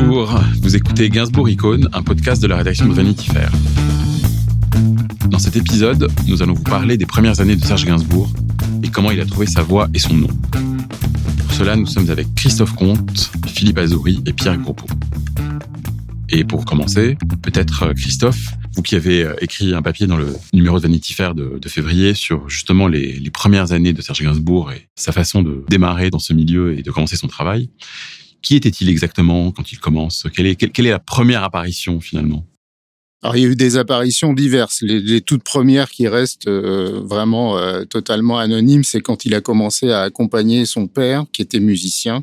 Bonjour, vous écoutez Gainsbourg Icône, un podcast de la rédaction de Vanity Fair. Dans cet épisode, nous allons vous parler des premières années de Serge Gainsbourg et comment il a trouvé sa voix et son nom. Pour cela, nous sommes avec Christophe Comte, Philippe Azouri et Pierre Groppo. Et pour commencer, peut-être euh, Christophe, vous qui avez euh, écrit un papier dans le numéro de Vanity Fair de, février sur justement les, les, premières années de Serge Gainsbourg et sa façon de démarrer dans ce milieu et de commencer son travail. Qui était-il exactement quand il commence? Quelle est, la première apparition finalement? Alors, il y a eu des apparitions diverses. Les, les toutes premières qui restent euh, vraiment euh, totalement anonymes, c'est quand il a commencé à accompagner son père, qui était musicien,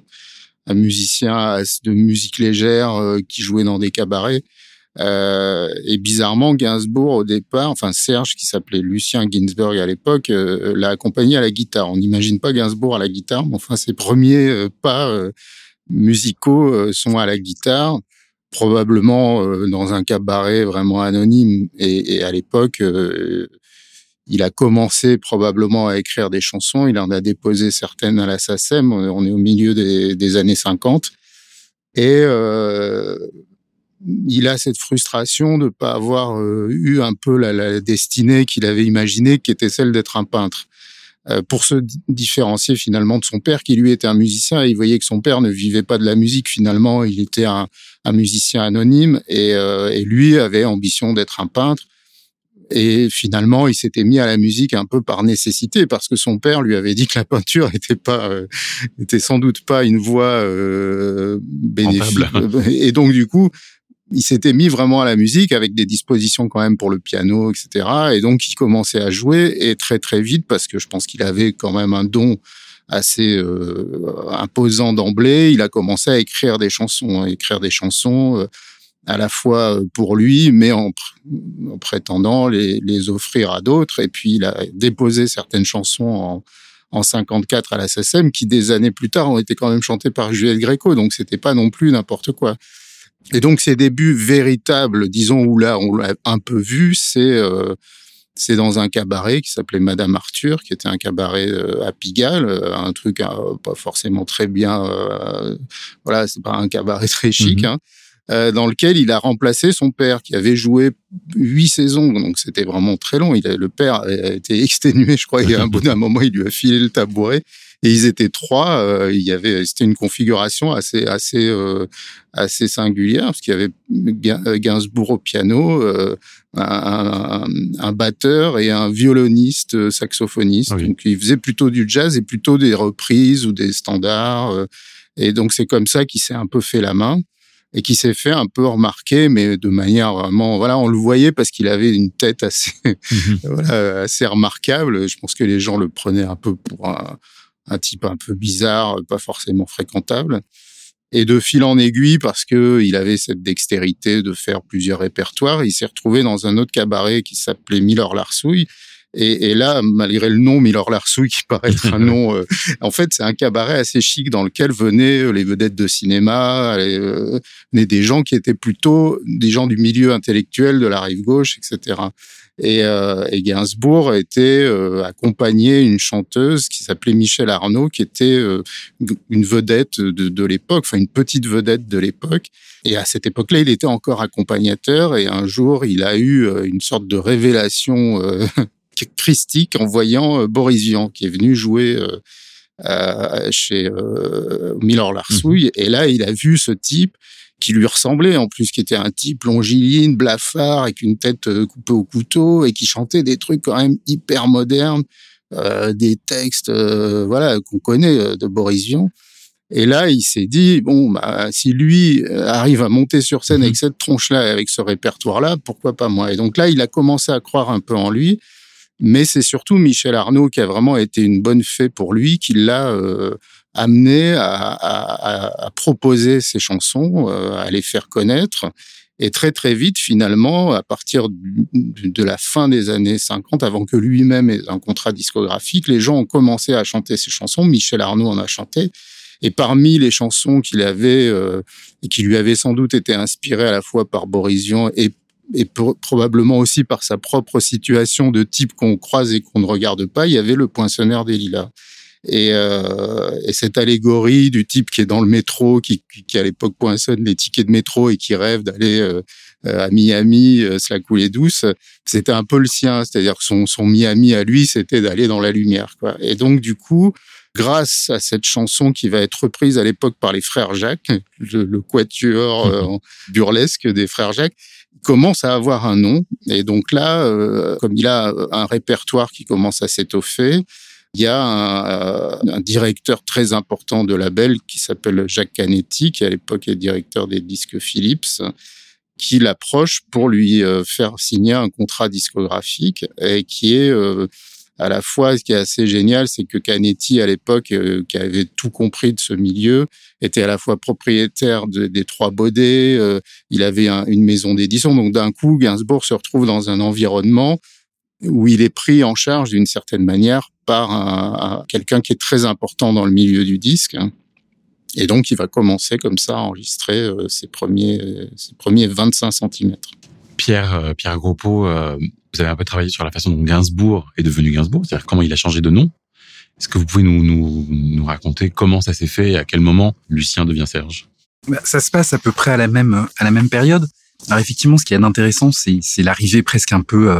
un musicien de musique légère euh, qui jouait dans des cabarets. et bizarrement, Gainsbourg, au départ, enfin Serge, qui s'appelait Lucien Ginsberg à l'époque, l'a accompagné à la guitare. On n'imagine pas Gainsbourg à la guitare, mais enfin ses premiers pas musicaux euh, sont à la guitare, probablement euh, dans un cabaret vraiment anonyme. Et, à l'époque, euh, il a commencé probablement à écrire des chansons. Il en a déposé certaines à la SACEM. On est au milieu des, années 50. Et il a cette frustration de ne pas avoir eu un peu la, la destinée qu'il avait imaginée, qui était celle d'être un peintre. Euh, pour se différencier finalement de son père, qui lui était un musicien, et il voyait que son père ne vivait pas de la musique finalement, il était un, un musicien anonyme, et, euh, et, lui avait ambition d'être un peintre. Et finalement, il s'était mis à la musique un peu par nécessité, parce que son père lui avait dit que la peinture était pas, euh, était sans doute pas une voie euh, bénéfique. Et donc du coup, il s'était mis vraiment à la musique avec des dispositions quand même pour le piano, etc. Et donc, il commençait à jouer et très très vite parce que je pense qu'il avait quand même un don assez euh, imposant d'emblée. Il a commencé à écrire des chansons, à écrire des chansons euh, à la fois pour lui, mais en, prétendant les, les, offrir à d'autres. Et puis, il a déposé certaines chansons en, en 54 à la SSM qui, des années plus tard, ont été quand même chantées par Juliette Gréco. Donc, c'était pas non plus n'importe quoi. Et donc ces débuts véritables, disons où là on l'a un peu vu, c'est euh, c'est dans un cabaret qui s'appelait Madame Arthur, qui était un cabaret euh, à Pigalle, euh, un truc pas forcément très bien, voilà, c'est pas un cabaret très chic, mmh hein, dans lequel il a remplacé son père qui avait joué huit saisons, donc c'était vraiment très long. Il a, le père a été exténué, je crois, il y a un bout d'un moment, il lui a filé le tabouret. Et ils étaient trois. Euh, il y avait, c'était une configuration assez, assez, euh, assez singulière parce qu'il y avait euh, Gainsbourg au piano, un, un, batteur et un violoniste saxophoniste. Ah donc, ils faisaient plutôt du jazz et plutôt des reprises ou des standards. et donc, c'est comme ça qu'il s'est un peu fait la main et qui s'est fait un peu remarquer, mais de manière vraiment, voilà, on le voyait parce qu'il avait une tête assez, voilà, assez remarquable. Je pense que les gens le prenaient un peu pour un, un type un peu bizarre, pas forcément fréquentable. Et de fil en aiguille, parce que il avait cette dextérité de faire plusieurs répertoires, il s'est retrouvé dans un autre cabaret qui s'appelait Miller Larsouille. Et, et, là, malgré le nom Miller Larsouille, qui paraît être un nom, euh, en fait, c'est un cabaret assez chic dans lequel venaient euh, les vedettes de cinéma, euh, venaient des gens qui étaient plutôt des gens du milieu intellectuel de la rive gauche, etc. Et, euh, et Gainsbourg était euh, accompagné une chanteuse qui s'appelait Michel Arnaud, qui était euh, une vedette de, de l'époque, enfin une petite vedette de l'époque. Et à cette époque-là, il était encore accompagnateur. Et un jour, il a eu euh, une sorte de révélation christique en voyant Boris Vian, qui est venu jouer. Euh, chez euh, Miller Larsouille. Mmh. Et là, il a vu ce type qui lui ressemblait en plus, qui était un type longiligne, blafard, avec une tête euh, coupée au couteau et qui chantait des trucs quand même hyper modernes, euh, des textes, euh, voilà, qu'on connaît de Boris Vian. Et là, il s'est dit bon, bah, si lui arrive à monter sur scène avec mhm. cette tronche-là, avec ce répertoire-là, pourquoi pas moi? Et donc là, il a commencé à croire un peu en lui. Mais c'est surtout Michel Arnaud qui a vraiment été une bonne fée pour lui, qui l'a euh, amené à, à, à, proposer ses chansons, euh, à les faire connaître. Et très très vite, finalement, à partir de la fin des années 50, avant que lui-même ait un contrat discographique, les gens ont commencé à chanter ses chansons. Michel Arnaud en a chanté. Et parmi les chansons qu'il avait euh, et qui lui avaient sans doute été inspirées à la fois par Boris Vian et et probablement aussi par sa propre situation de type qu'on croise et qu'on ne regarde pas, il y avait le poinçonneur des lilas. Et, euh, et, cette allégorie du type qui est dans le métro, qui, qui à l'époque poinçonne les tickets de métro et qui rêve d'aller euh, à Miami, euh, se la couler douce, c'était un peu le sien. C'est-à-dire que son, son Miami à lui, c'était d'aller dans la lumière. Quoi. Et donc, du coup, grâce à cette chanson qui va être reprise à l'époque par les frères Jacques, le, le quatuor euh, burlesque des frères Jacques, commence à avoir un nom. Et donc là, euh, comme il a un répertoire qui commence à s'étoffer, il y a un, un, directeur très important de label qui s'appelle Jacques Canetti, qui à l'époque est directeur des disques Philips, qui l'approche pour lui euh, faire signer un contrat discographique et qui est euh, à la fois, ce qui est assez génial, c'est que Canetti, à l'époque, euh, qui avait tout compris de ce milieu, était à la fois propriétaire des Trois Baudets, il avait une maison d'édition. Donc, d'un coup, Gainsbourg se retrouve dans un environnement où il est pris en charge d'une certaine manière par quelqu'un qui est très important dans le milieu du disque. Hein. Et donc, il va commencer comme ça à enregistrer euh, ses, premiers, ses premiers 25 cm. Pierre, euh, Pierre Groppo, euh, vous avez un peu travaillé sur la façon dont Gainsbourg est devenu Gainsbourg, c'est-à-dire comment il a changé de nom. Est-ce que vous pouvez nous, nous, nous raconter comment ça s'est fait et à quel moment Lucien devient Serge? Bah, Ça se passe à peu près à la même, à la même période. Alors effectivement, ce qui est intéressant, c'est, c'est l'arrivée presque un peu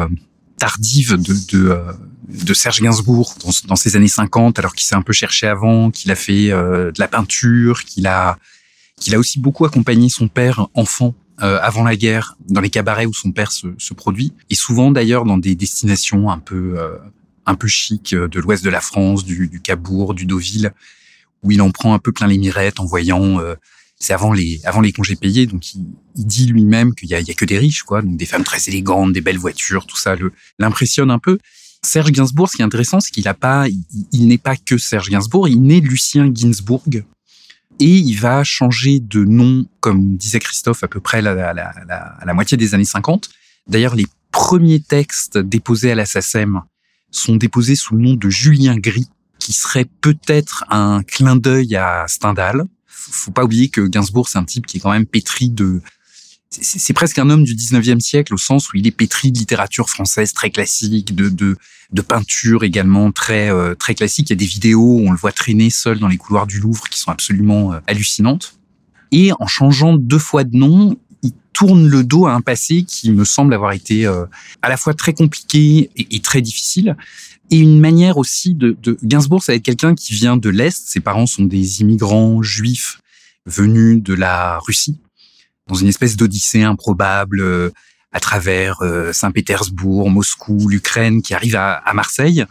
tardive de, de, euh, de Serge Gainsbourg dans, dans, ces années 50, alors qu'il s'est un peu cherché avant, qu'il a fait euh, de la peinture, qu'il a, qu'il a aussi beaucoup accompagné son père enfant euh, avant la guerre dans les cabarets où son père se, se produit, et souvent d'ailleurs dans des destinations un peu un peu chic de l'ouest de la France, du, du Cabourg, du Deauville, où il en prend un peu plein les mirettes en voyant c'est avant les avant les congés payés, donc il, il dit lui-même qu'il y a, il y a que des riches, quoi, donc des femmes très élégantes, des belles voitures, tout ça le l'impressionne un peu. Serge Gainsbourg, ce qui est intéressant, c'est qu'il a pas, il, n'est pas que Serge Gainsbourg, il naît Lucien Gainsbourg et il va changer de nom, comme disait Christophe, à peu près à la, la, la moitié des années 50. D'ailleurs, les premiers textes déposés à la SACEM sont déposés sous le nom de Julien Gris, qui serait peut-être un clin d'œil à Stendhal faut pas oublier que Gainsbourg, c'est un type qui est quand même pétri de c'est presque un homme du 19e siècle au sens où il est pétri de littérature française très classique, de, de, peinture également très, euh, très classique. Il y a des vidéos où on le voit traîner seul dans les couloirs du Louvre qui sont absolument euh, hallucinantes. Et en changeant deux fois de nom, il tourne le dos à un passé qui me semble avoir été euh, à la fois très compliqué et, très difficile. Et une manière aussi de, de Gainsbourg, ça va être quelqu'un qui vient de l'Est. Ses parents sont des immigrants juifs venus de la Russie, dans une espèce d'odyssée improbable euh, à travers euh, Saint-Pétersbourg, Moscou, l'Ukraine, qui arrive à, à Marseille.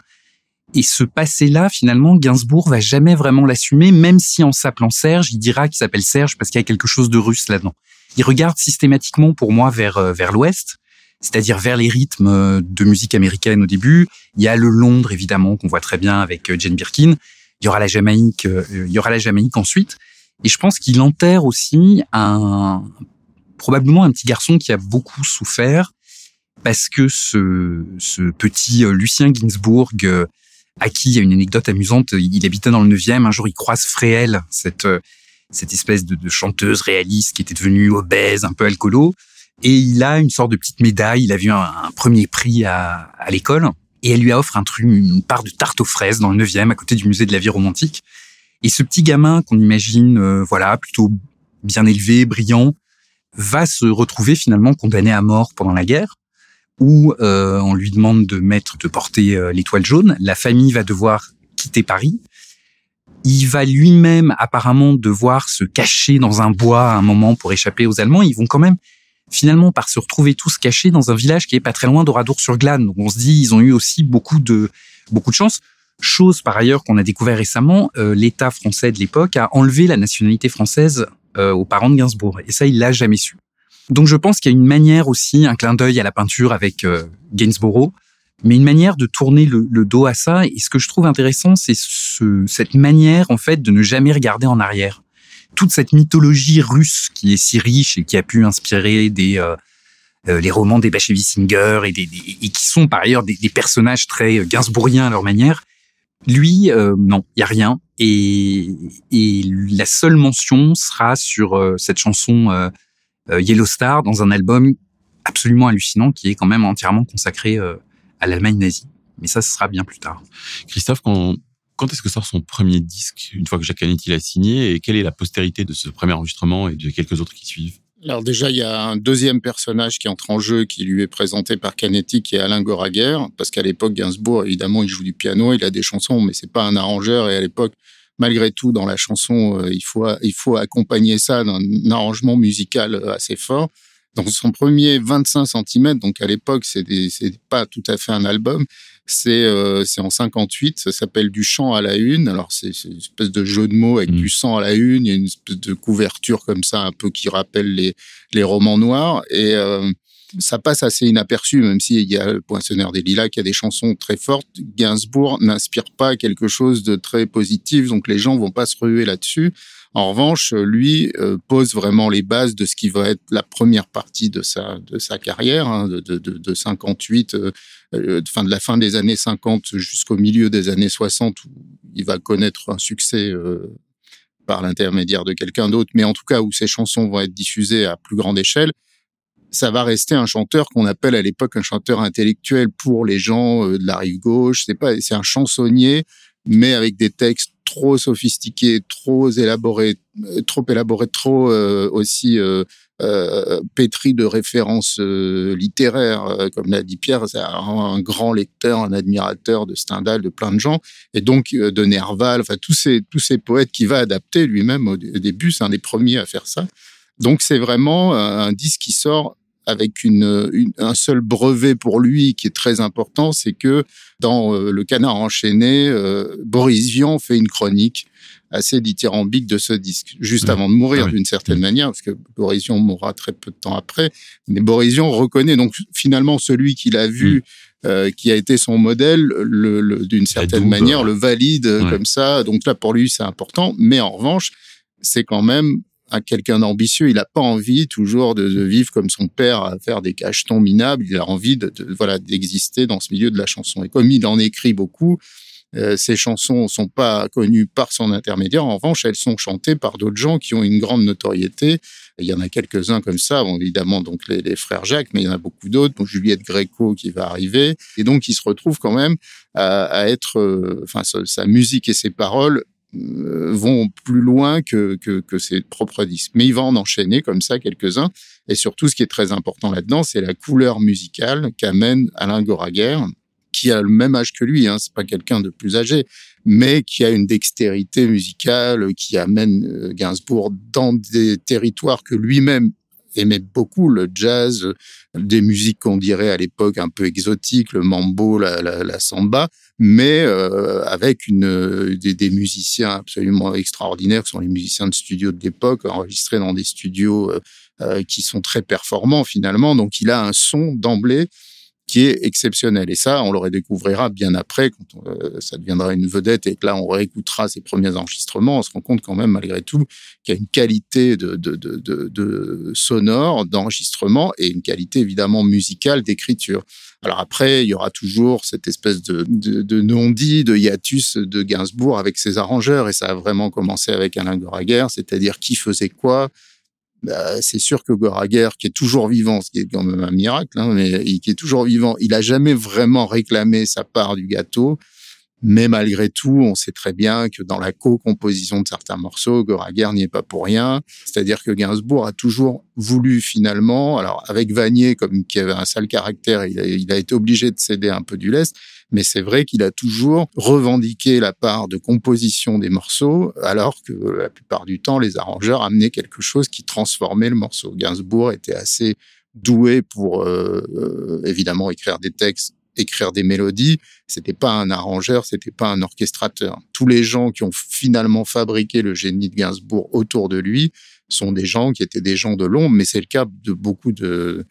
Et ce passé-là, finalement, Gainsbourg va jamais vraiment l'assumer, même si en s'appelant Serge, il dira qu'il s'appelle Serge parce qu'il y a quelque chose de russe là-dedans. Il regarde systématiquement pour moi vers euh, vers l'Ouest, c'est-à-dire vers les rythmes de musique américaine au début. Il y a le Londres évidemment qu'on voit très bien avec Jane Birkin. Il y aura la Jamaïque, il y aura la Jamaïque ensuite. Et je pense qu'il enterre aussi un probablement un petit garçon qui a beaucoup souffert parce que ce, petit euh, Lucien Ginsburg, euh, à qui il y a une anecdote amusante, il habitait dans le 9e, un jour il croise Fréhel, cette, euh, cette espèce de, de chanteuse réaliste qui était devenue obèse, un peu alcoolo, et il a une sorte de petite médaille, il a vu un, premier prix à, à l'école, et elle lui offre un truc, une part de tarte aux fraises dans le 9e, à côté du musée de la vie romantique. Et ce petit gamin qu'on imagine, euh, voilà, plutôt bien élevé, brillant, va se retrouver finalement condamné à mort pendant la guerre, où euh, on lui demande de mettre, de porter euh, l'étoile jaune. La famille va devoir quitter Paris. Il va lui-même apparemment devoir se cacher dans un bois à un moment pour échapper aux Allemands. Ils vont quand même finalement par se retrouver tous cachés dans un village qui est pas très loin d'Oradour-sur-Glane. Donc on se dit ils ont eu aussi beaucoup de beaucoup de chance. Chose par ailleurs qu'on a découvert récemment, euh, l'État français de l'époque a enlevé la nationalité française euh, aux parents de Gainsbourg. Et ça, il l'a jamais su. Donc je pense qu'il y a une manière aussi, un clin d'œil à la peinture avec euh, Gainsborough, mais une manière de tourner le, le, dos à ça. Et ce que je trouve intéressant, c'est ce, cette manière en fait de ne jamais regarder en arrière. Toute cette mythologie russe qui est si riche et qui a pu inspirer des euh, euh les romans des Bashevis Singer et, des, des, et qui sont par ailleurs des, des personnages très gainsbourgiens à leur manière. Lui, euh, non, il y a rien. Et, et, la seule mention sera sur euh, cette chanson euh, Yellow Star dans un album absolument hallucinant qui est quand même entièrement consacré à l'Allemagne nazie. Mais ça, ce sera bien plus tard. Christophe, quand Quand est-ce que sort son premier disque, une fois que Jacques Canetti l'a signé, et quelle est la postérité de ce premier enregistrement et de quelques autres qui suivent? Alors déjà, il y a un deuxième personnage qui entre en jeu, qui lui est présenté par Canetti, qui est Alain Goraguer, parce qu'à l'époque, Gainsbourg, évidemment, il joue du piano, il a des chansons, mais c'est pas un arrangeur, et à l'époque, malgré tout, dans la chanson, euh, il faut il faut accompagner ça d'un arrangement musical euh, assez fort. Dans son premier 25 cm, donc à l'époque, c'est c'est pas tout à fait un album, c'est euh, c'est en 58, ça s'appelle du chant à la une. Alors c'est une espèce de jeu de mots avec mmh. du sang à la une, il y a une espèce de couverture comme ça un peu qui rappelle les les romans noirs et euh, ça passe assez inaperçu, même s'il y a le Poinçonneur des Lilas qui a des chansons très fortes. Gainsbourg n'inspire pas quelque chose de très positif, donc les gens vont pas se ruer là-dessus. En revanche, lui euh, pose vraiment les bases de ce qui va être la première partie de sa carrière, hein, de, de, de, 58, euh, euh, fin de la fin des années 50 jusqu'au milieu des années 60, où il va connaître un succès euh, par l'intermédiaire de quelqu'un d'autre, mais en tout cas où ses chansons vont être diffusées à plus grande échelle. Ça va rester un chanteur qu'on appelle à l'époque un chanteur intellectuel pour les gens de la rive gauche. C'est pas, c'est un chansonnier, mais avec des textes trop sophistiqué, trop élaboré, euh, trop élaboré, trop euh, aussi euh, euh, pétri de références littéraires, comme l'a dit Pierre, c'est un, grand lecteur, un admirateur de Stendhal, de plein de gens, et donc de Nerval, enfin tous ces tous ces poètes qui va adapter lui-même au, début, c'est un des premiers à faire ça. Donc c'est vraiment un disque qui sort avec une, un seul brevet pour lui qui est très important, c'est que dans euh, le Canard enchaîné, euh, Boris Vian fait une chronique assez dithyrambique de ce disque, juste avant de mourir ah d'une certaine manière, parce que Boris Vian mourra très peu de temps après. Mais Boris Vian reconnaît donc finalement celui qu'il a vu. Euh, qui a été son modèle, le, d'une certaine manière, le valide comme ça. Donc là, pour lui, c'est important. Mais en revanche, c'est quand même à quelqu'un d'ambitieux. Il n'a pas envie toujours de, vivre comme son père à faire des cachetons minables. Il a envie de, voilà d'exister dans ce milieu de la chanson. Et comme il en écrit beaucoup, euh, ces chansons sont pas connues par son intermédiaire. En revanche, elles sont chantées par d'autres gens qui ont une grande notoriété. Il y en a quelques-uns comme ça, bon, évidemment, donc les, frères Jacques, mais il y en a beaucoup d'autres, donc Juliette Gréco qui va arriver. Et donc, il se retrouve quand même à, être, euh, enfin, sa, musique et ses paroles vont plus loin que, ses propres disques. Mais il va en enchaîner comme ça quelques-uns. Et surtout, ce qui est très important là-dedans, c'est la couleur musicale qu'amène Alain Goraguer, qui a le même âge que lui. Hein, c'est pas quelqu'un de plus âgé, mais qui a une dextérité musicale qui amène euh, Gainsbourg dans des territoires que lui-même aimait beaucoup, le jazz, des musiques qu'on dirait à l'époque un peu exotiques, le mambo, la, samba, mais euh, avec des, musiciens absolument extraordinaires, qui sont les musiciens de studio de l'époque, enregistrés dans des studios euh, euh qui sont très performants finalement. Donc il a un son d'emblée qui est exceptionnel. Et ça, on le redécouvrira bien après, quand euh, ça deviendra une vedette et que là, on réécoutera ses premiers enregistrements. On se rend compte quand même, malgré tout, qu'il y a une qualité de, sonore, d'enregistrement et une qualité évidemment musicale d'écriture. Alors après, il y aura toujours cette espèce de non-dit, de hiatus de Gainsbourg avec ses arrangeurs. Et ça a vraiment commencé avec Alain Goraguer, c'est-à-dire qui faisait quoi, bah, c'est sûr que Goraguer, qui est toujours vivant, ce qui est quand même un miracle, hein, mais qui est toujours vivant, il a jamais vraiment réclamé sa part du gâteau. Mais malgré tout, on sait très bien que dans la co-composition de certains morceaux, Goraguer n'y est pas pour rien. C'est-à-dire que Gainsbourg a toujours voulu finalement, alors avec Vanier, comme qui avait un sale caractère, il a, il a été obligé de céder un peu du lest, mais c'est vrai qu'il a toujours revendiqué la part de composition des morceaux, alors que la plupart du temps, les arrangeurs amenaient quelque chose qui transformait le morceau. Gainsbourg était assez doué pour euh, euh, évidemment écrire des textes écrire des mélodies, c'était pas un arrangeur, c'était pas un orchestrateur. Tous les gens qui ont finalement fabriqué le génie de Gainsbourg autour de lui sont des gens qui étaient des gens de l'ombre, mais c'est le cas de beaucoup de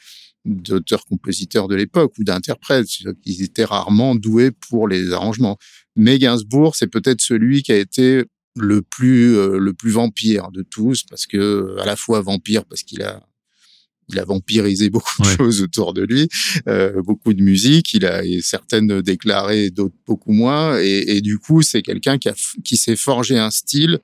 d'auteurs-compositeurs de l'époque ou d'interprètes. Ils étaient rarement doués pour les arrangements. Mais Gainsbourg, c'est peut-être celui qui a été le plus euh, le plus vampire de tous parce que à la fois vampire parce qu'il a il a vampirisé beaucoup de choses autour de lui, euh, beaucoup de musique. Il a certaines déclarées, d'autres beaucoup moins. Et, et du coup, c'est quelqu'un qui, a, qui s'est forgé un style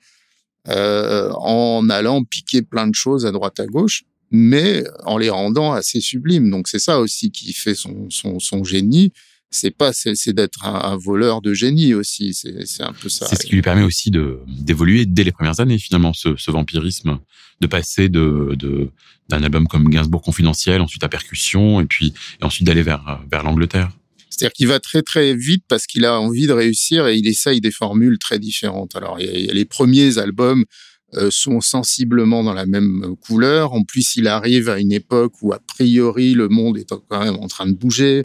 euh, en allant piquer plein de choses à droite à gauche mais en les rendant assez sublimes. Donc c'est ça aussi qui fait son, son, son génie, c'est pas c'est d'être un, voleur de génie aussi c'est un peu ça c'est ce qui lui permet aussi de d'évoluer dès les premières années finalement ce, ce vampirisme de passer de d'un album comme Gainsbourg confidentiel ensuite à percussion et puis ensuite d'aller vers vers l'Angleterre c'est-à-dire qu'il va très très vite parce qu'il a envie de réussir et il essaye des formules très différentes alors les premiers albums euh, sont sensiblement dans la même couleur. En plus, il arrive à une époque où, a priori, le monde est quand même en train de bouger.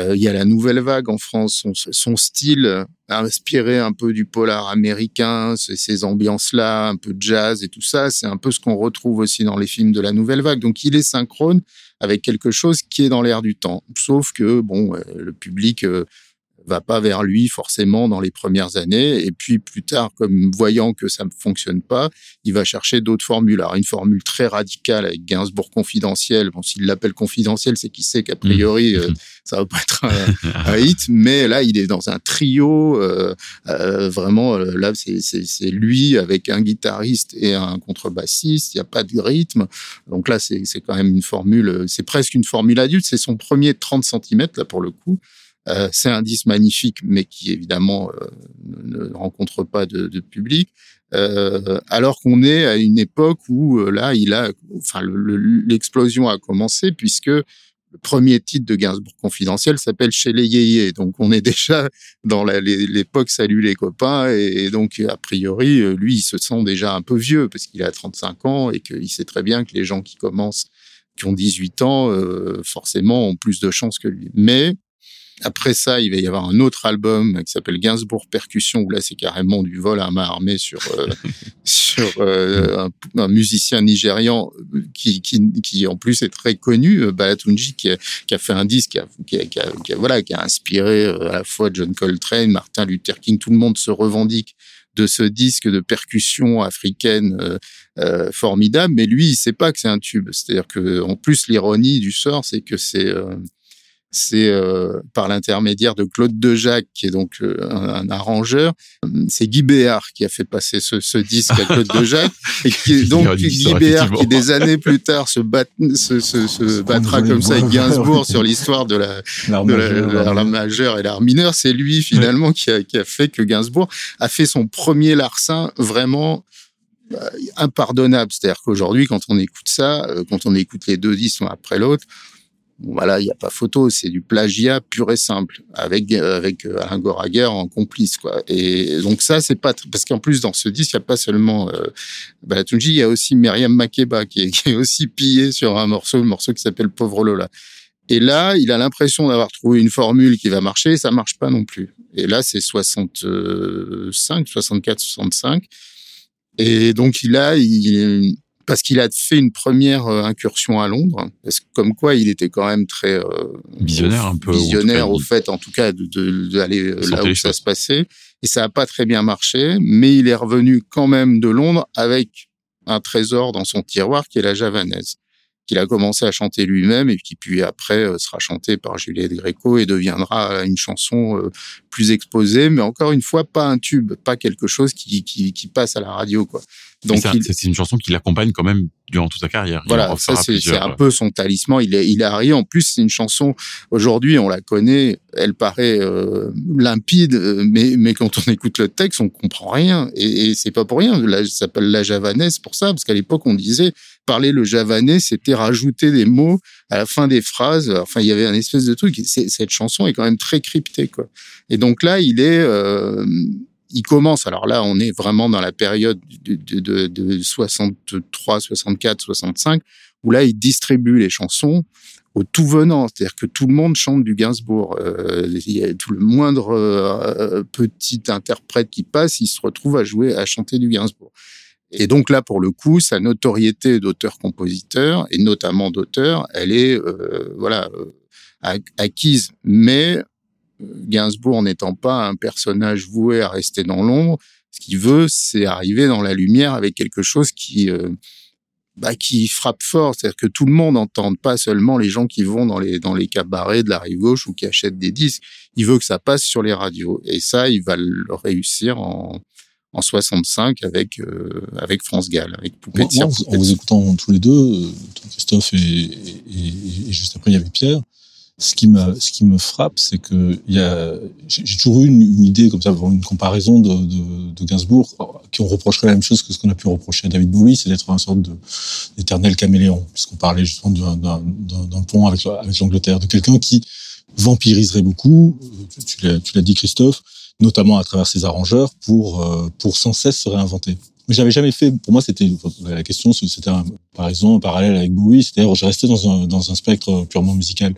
Euh, il y a la nouvelle vague en France. Son, style a inspiré un peu du polar américain, ces ambiances-là, un peu de jazz et tout ça. C'est un peu ce qu'on retrouve aussi dans les films de la nouvelle vague. Donc, il est synchrone avec quelque chose qui est dans l'air du temps. Sauf que, bon, euh, le public va pas vers lui forcément dans les premières années. Et puis plus tard, comme voyant que ça ne fonctionne pas, il va chercher d'autres formules. Alors une formule très radicale avec Gainsbourg confidentiel. Bon, s'il l'appelle confidentiel, c'est qu'il sait qu'a priori mmh. euh, ça va pas être un, hit. Mais là, il est dans un trio. Euh, euh, vraiment, là, c'est lui avec un guitariste et un contrebassiste. Il n'y a pas de rythme. Donc là, c'est quand même une formule. C'est presque une formule adulte. C'est son premier 30 cm là pour le coup. Euh, c'est un disque magnifique, mais qui évidemment euh, ne, rencontre pas de, public. Euh, alors qu'on est à une époque où là, il a, enfin, l'explosion a commencé puisque le premier titre de Gainsbourg confidentiel s'appelle Chez les Yéyés. Donc on est déjà dans l'époque Salut les copains et, donc a priori lui il se sent déjà un peu vieux parce qu'il a 35 ans et qu'il sait très bien que les gens qui commencent qui ont 18 ans forcément ont plus de chances que lui. Mais après ça, il va y avoir un autre album qui s'appelle Gainsbourg Percussion, où là, c'est carrément du vol à main armée sur, euh, sur euh, un, musicien nigérian qui, qui, qui, en plus, est très connu, euh, Balatunji, qui a, qui a fait un disque qui a, qui a, qui a, voilà, qui a inspiré à la fois John Coltrane, Martin Luther King, tout le monde se revendique de ce disque de percussion africaine euh, formidable, mais lui, il sait pas que c'est un tube. C'est-à-dire que, en plus, l'ironie du sort, c'est que c'est c'est euh, par l'intermédiaire de Claude Dejac, qui est donc euh, un, arrangeur. C'est Guy Béard qui a fait passer ce, ce disque à Claude Dejac, et qui est donc Guy Béard qui des années plus tard se, bat, se, se, se battra comme ça avec Gainsbourg sur l'histoire de la l'art majeur et l'art mineur. C'est lui finalement qui, a, qui a fait que Gainsbourg a fait son premier larcin vraiment euh, impardonnable. C'est-à-dire qu'aujourd'hui, quand on écoute ça, quand on écoute les deux disques après l'autre, voilà, il n'y a pas photo, c'est du plagiat pur et simple, avec avec euh, Alain Goraguer en complice, quoi. Et donc ça, c'est pas parce qu'en plus dans ce disque, il n'y a pas seulement euh, Balatunji, il y a aussi Myriam Makeba qui est, qui est aussi pillé sur un morceau, le morceau qui s'appelle Pauvre Lola. Et là, il a l'impression d'avoir trouvé une formule qui va marcher, et ça marche pas non plus. Et là, c'est 65, 64, 65. Et donc, il a, il, parce qu'il a fait une première euh, incursion à Londres, parce que comme quoi il était quand même très euh, visionnaire un peu visionnaire au fait en tout cas d'aller de, là où ça se passait. Et ça n'a pas très bien marché, mais il est revenu quand même de Londres avec un trésor dans son tiroir qui est la javanaise qu'il a commencé à chanter lui-même et qui puis après euh, sera chanté par Juliette Gréco et deviendra une chanson plus exposée, mais encore une fois pas un tube, pas quelque chose qui, qui, qui passe à la radio quoi. Donc c'est une chanson qui l'accompagne quand même durant toute sa carrière. Voilà, ça c'est un peu son talisman. Il est, il est arrivé. En plus, c'est une chanson. Aujourd'hui, on la connaît. Elle paraît euh, limpide, euh, mais mais quand on écoute le texte, on comprend rien. Et, et c'est pas pour rien. ça s'appelle la javanaise pour ça, parce qu'à l'époque, on disait parler le javanais, c'était rajouter des mots à la fin des phrases. Enfin, il y avait un espèce de truc. Cette chanson est quand même très cryptée, quoi. Et donc là, il est euh, il commence, alors là, on est vraiment dans la période de, de, de 63, 64, 65, où là, il distribue les chansons au tout venant, c'est-à-dire que tout le monde chante du Gainsbourg. Euh, y a tout le moindre euh, petit interprète qui passe, il se retrouve à jouer, à chanter du Gainsbourg. Et donc là, pour le coup, sa notoriété d'auteur-compositeur et notamment d'auteur, elle est euh, voilà euh, acquise. Mais Gainsbourg n'étant pas un personnage voué à rester dans l'ombre, ce qu'il veut, c'est arriver dans la lumière avec quelque chose qui euh, bah, qui frappe fort, c'est-à-dire que tout le monde n'entende pas seulement les gens qui vont dans les dans les cabarets de la rive gauche ou qui achètent des disques. Il veut que ça passe sur les radios et ça, il va le réussir en en 65 avec euh, avec France Gall, avec Poupée En vous écoutant tous les deux, Christophe et, et, et, juste après il y avait Pierre, ce qui me ce qui me frappe, c'est que il y a j'ai toujours eu une, idée comme ça, une comparaison de, de, de, Gainsbourg qui on reprocherait la même chose que ce qu'on a pu reprocher à David Bowie, c'est d'être une sorte de d'éternel caméléon, puisqu'on parlait justement d'un pont avec avec l'Angleterre, de quelqu'un qui vampiriserait beaucoup. Tu l'as dit Christophe, notamment à travers ses arrangeurs pour euh, pour sans cesse se réinventer. Mais j'avais jamais fait. Pour moi, c'était la question. C'était par exemple un parallèle avec Bowie. C'est-à-dire, je restais dans un dans un spectre purement musical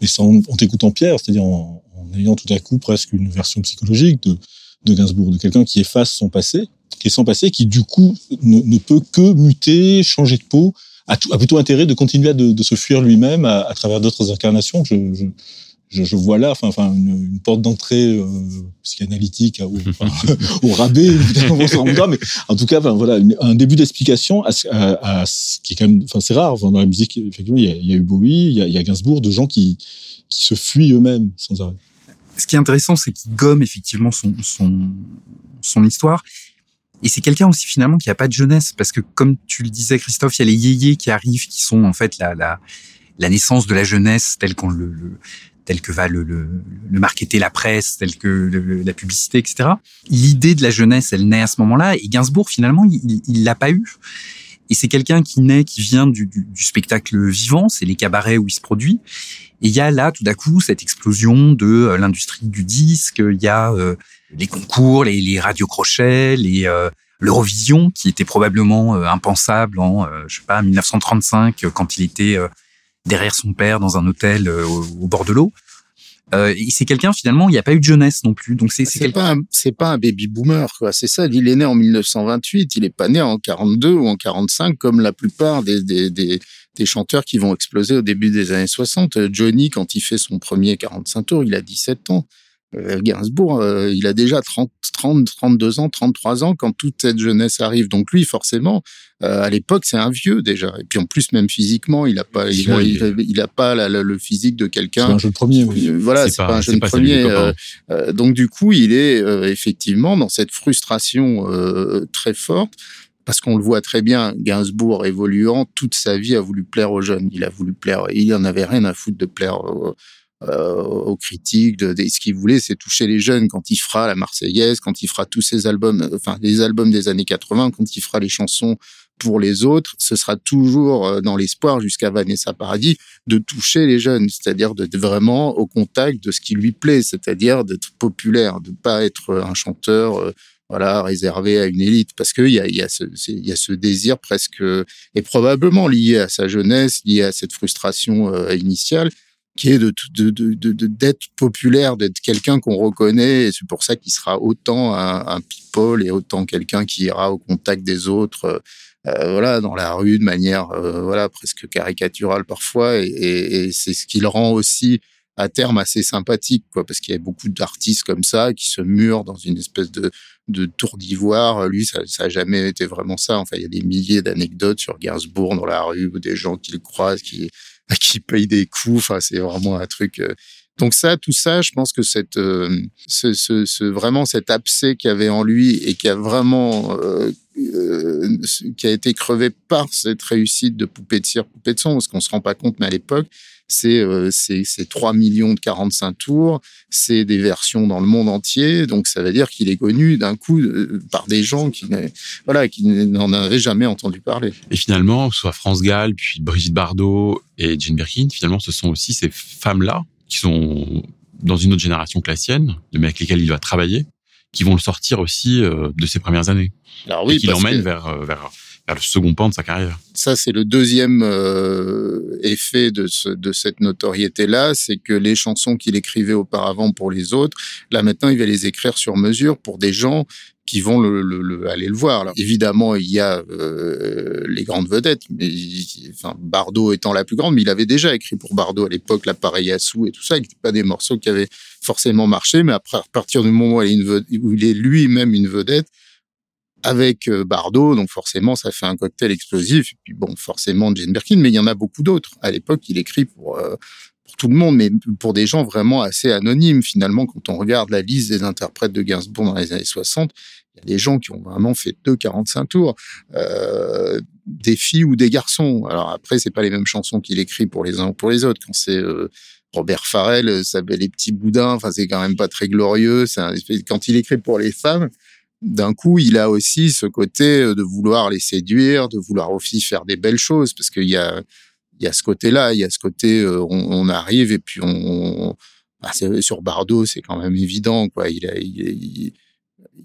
mais en, en t'écoutant Pierre, c'est-à-dire en, en, ayant tout à coup presque une version psychologique de, de Gainsbourg, de quelqu'un qui efface son passé, qui est sans passé, qui du coup ne, peut que muter, changer de peau, a, plutôt intérêt de continuer à de, se fuir lui-même à, à, travers d'autres incarnations. Je, je, je, je, vois là, enfin, enfin une, une porte d'entrée euh, psychanalytique au, enfin, au rabais, évidemment, mais en tout cas, enfin, voilà, une, un début d'explication à, à, à, ce qui est quand même, enfin, c'est rare enfin, dans la musique. Effectivement, il y a, il y a eu Bowie, il y a, il y a Gainsbourg, de gens qui qui se fuient eux-mêmes sans arrêt. Ce qui est intéressant, c'est qu'il gomme effectivement son son son histoire. Et c'est quelqu'un aussi finalement qui a pas de jeunesse, parce que comme tu le disais, Christophe, il y a les yéyés qui arrivent, qui sont en fait la la la naissance de la jeunesse telle qu'on le, le tel que va le, le, le marketer la presse, tel que le, la publicité, etc. L'idée de la jeunesse, elle naît à ce moment-là, et Gainsbourg, finalement, il, l'a pas eu. Et c'est quelqu'un qui naît, qui vient du, du, du spectacle vivant, c'est les cabarets où il se produit. Et il y a là, tout d'un coup, cette explosion de euh, l'industrie du disque. Il y a euh, les concours, les, les radiocrochets, les euh, l'Eurovision, qui était probablement euh, impensable en, euh, je sais pas, 1935, quand il était derrière son père dans un hôtel euh, au, au, bord de l'eau. Euh, c'est quelqu'un finalement, il n'y a pas eu de jeunesse non plus. Donc c'est c'est pas c'est pas un baby boomer quoi. C'est ça. Il est né en 1928. Il est pas né en 42 ou en 45 comme la plupart des des, des des chanteurs qui vont exploser au début des années 60. Johnny, quand il fait son premier 45 tours, il a 17 ans. Euh, Gainsbourg, euh, il a déjà 30, 30, 32 ans, 33 ans quand toute cette jeunesse arrive. Donc lui, forcément, euh, à l'époque, c'est un vieux déjà. Et puis en plus, même physiquement, il a pas, il, a, il, il a pas la, la, le physique de quelqu'un. C'est un jeune premier. Oui. Voilà, c'est pas, pas, un jeune premier. Euh, donc du coup, il est effectivement dans cette frustration très forte parce qu'on le voit très bien, Gainsbourg évoluant toute sa vie a voulu plaire aux jeunes. Il a voulu plaire, il en avait rien à foutre de plaire euh, aux critiques. Ce qu'il voulait, c'est toucher les jeunes quand il fera la Marseillaise, quand il fera tous ses albums, enfin les albums des années 80, quand il fera les chansons pour les autres, ce sera toujours euh, dans l'espoir jusqu'à Vanessa Paradis de toucher les jeunes, c'est-à-dire d'être vraiment au contact de ce qui lui plaît, c'est-à-dire d'être populaire, de pas être un chanteur euh, voilà réservé à une élite parce qu'il y a ce désir presque et probablement lié à sa jeunesse, lié à cette frustration euh, initiale qui est de de de d'être populaire, d'être quelqu'un qu'on reconnaît et c'est pour ça qu'il sera autant un, un people et autant quelqu'un qui ira au contact des autres euh, voilà dans la rue de manière euh, voilà presque caricaturale parfois et, et, et c'est ce qui le rend aussi à terme assez sympathique quoi parce qu'il y a beaucoup d'artistes comme ça qui se murent dans une espèce de de tour d'ivoire. Lui ça ça a jamais été vraiment ça. Enfin il y a des milliers d'anecdotes sur Gainsbourg dans la rue ou des gens qui le croisent qui qui paye des coups. Enfin, c'est vraiment un truc. Euh. Donc ça, tout ça, je pense que cette, euh, ce, ce, ce, vraiment cet abcès qu'il avait en lui et qui a vraiment, euh, euh, qui a été crevé par cette réussite de poupée de cire, poupée de son, parce qu'on se rend pas compte, mais à l'époque, c'est euh, 3 millions de 45 tours, c'est des versions dans le monde entier, donc ça veut dire qu'il est connu d'un coup euh, par des gens qui voilà qui n'en avaient jamais entendu parler. Et finalement, soit France Gall, puis Brigitte Bardot et Jane Birkin, finalement, ce sont aussi ces femmes-là qui sont dans une autre génération que la sienne, mais avec lesquelles il va travailler, qui vont le sortir aussi euh, de ses premières années. Alors oui, et qui l'emmènent que... vers, euh, vers vers le second pan de sa carrière. Ça, c'est le deuxième euh, effet de, ce, de cette notoriété-là, c'est que les chansons qu'il écrivait auparavant pour les autres, là maintenant, il va les écrire sur mesure pour des gens qui vont le, le, le, aller le voir. Alors, évidemment, il y a euh, les grandes vedettes, mais Bardot étant la plus grande, mais il avait déjà écrit pour Bardot à l'époque l'appareil à sous et tout ça, qui n'étaient pas des morceaux qui avaient forcément marché, mais après, à partir du moment il où il est lui-même une vedette, avec euh, Bardot, donc forcément ça fait un cocktail explosif. Et puis bon, forcément Jane Birkin, mais il y en a beaucoup d'autres. À l'époque, il écrit pour euh, pour tout le monde, mais pour des gens vraiment assez anonymes. Finalement, quand on regarde la liste des interprètes de Gainsbourg dans les années 60, il y a des gens qui ont vraiment fait deux 45 tours, euh, des filles ou des garçons. Alors après, c'est pas les mêmes chansons qu'il écrit pour les uns ou pour les autres. Quand c'est euh, Robert Farrell, ça les petits boudins. Enfin, c'est quand même pas très glorieux. quand il écrit pour les femmes, d'un coup, il a aussi ce côté de vouloir les séduire, de vouloir aussi faire des belles choses, parce qu'il y a, il y a ce côté-là, il y a ce côté, on, arrive et puis on, bah, sur Bardot, c'est quand même évident, quoi. Il, a, il,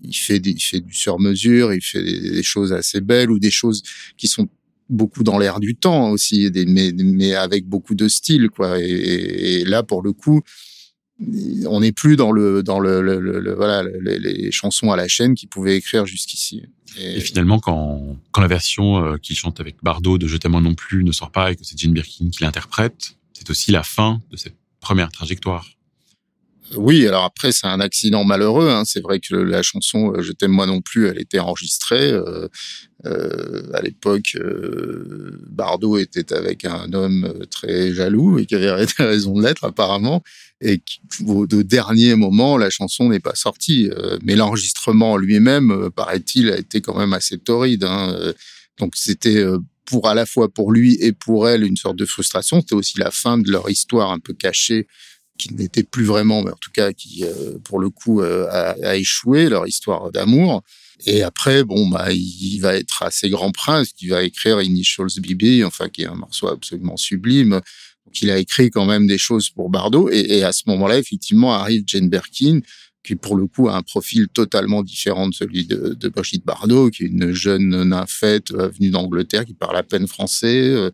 il, fait, il fait du sur-mesure, il fait des, choses assez belles ou des choses qui sont beaucoup dans l'air du temps aussi, mais, mais avec beaucoup de style, quoi. Et, là, pour le coup, on n'est plus dans le dans le, le, voilà les, chansons à la chaîne qu'il pouvait écrire jusqu'ici. Et... finalement, quand quand la version euh, qu'il chante avec Bardot de Je t'aime non plus ne sort pas et que c'est Jane Birkin qui l'interprète, c'est aussi la fin de cette première trajectoire. Oui, alors après c'est un accident malheureux. Hein. C'est vrai que la chanson euh, "Je t'aime moi non plus", elle était enregistrée euh, euh, à l'époque. Bardot était avec un homme très jaloux et qui avait des raisons de l'être apparemment, et au de dernier moment la chanson n'est pas sortie. mais l'enregistrement lui-même, paraît-il, a été quand même assez torride. Hein. Donc c'était pour à la fois pour lui et pour elle une sorte de frustration. C'était aussi la fin de leur histoire un peu cachée qui n'était plus vraiment, mais en tout cas qui, euh, pour le coup, euh, a, a, échoué leur histoire d'amour. Et après, bon, bah, il va être assez grand prince, qui va écrire Initials BB, enfin, qui est un morceau absolument sublime. Donc, il a écrit quand même des choses pour Bardot. Et, à ce moment-là, effectivement, arrive Jane Birkin, qui pour le coup a un profil totalement différent de celui de, de Brigitte Bardot, qui est une jeune nymphette euh, venue d'Angleterre, qui parle à peine français,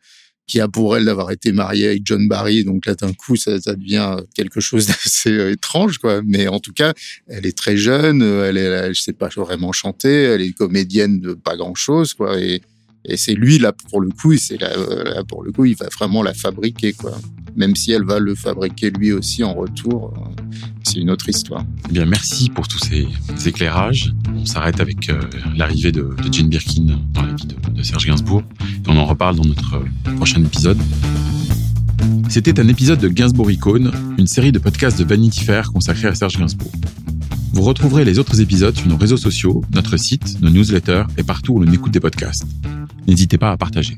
qui a pour elle d'avoir été mariée avec John Barry. Donc là, d'un coup, ça, devient quelque chose d'assez euh, étrange, quoi. Mais en tout cas, elle est très jeune, elle est, elle, pas vraiment chanter, elle est comédienne de pas grand chose, quoi. Et c'est lui là pour le coup, c'est là, là, pour le coup, il va vraiment la fabriquer, quoi. Même si elle va le fabriquer lui aussi en retour, euh, c'est une autre histoire. Eh bien, merci pour tous ces éclairages. On s'arrête avec euh, l'arrivée de, de, Birkin dans la vie de, Serge Gainsbourg. On en reparle dans notre prochain épisode. C'était un épisode de Gainsbourg Icône, une série de podcasts de Vanity Fair consacrée à Serge Gainsbourg. Vous retrouverez les autres épisodes sur nos réseaux sociaux, notre site, nos newsletters et partout où l'on écoute des podcasts. N'hésitez pas à partager.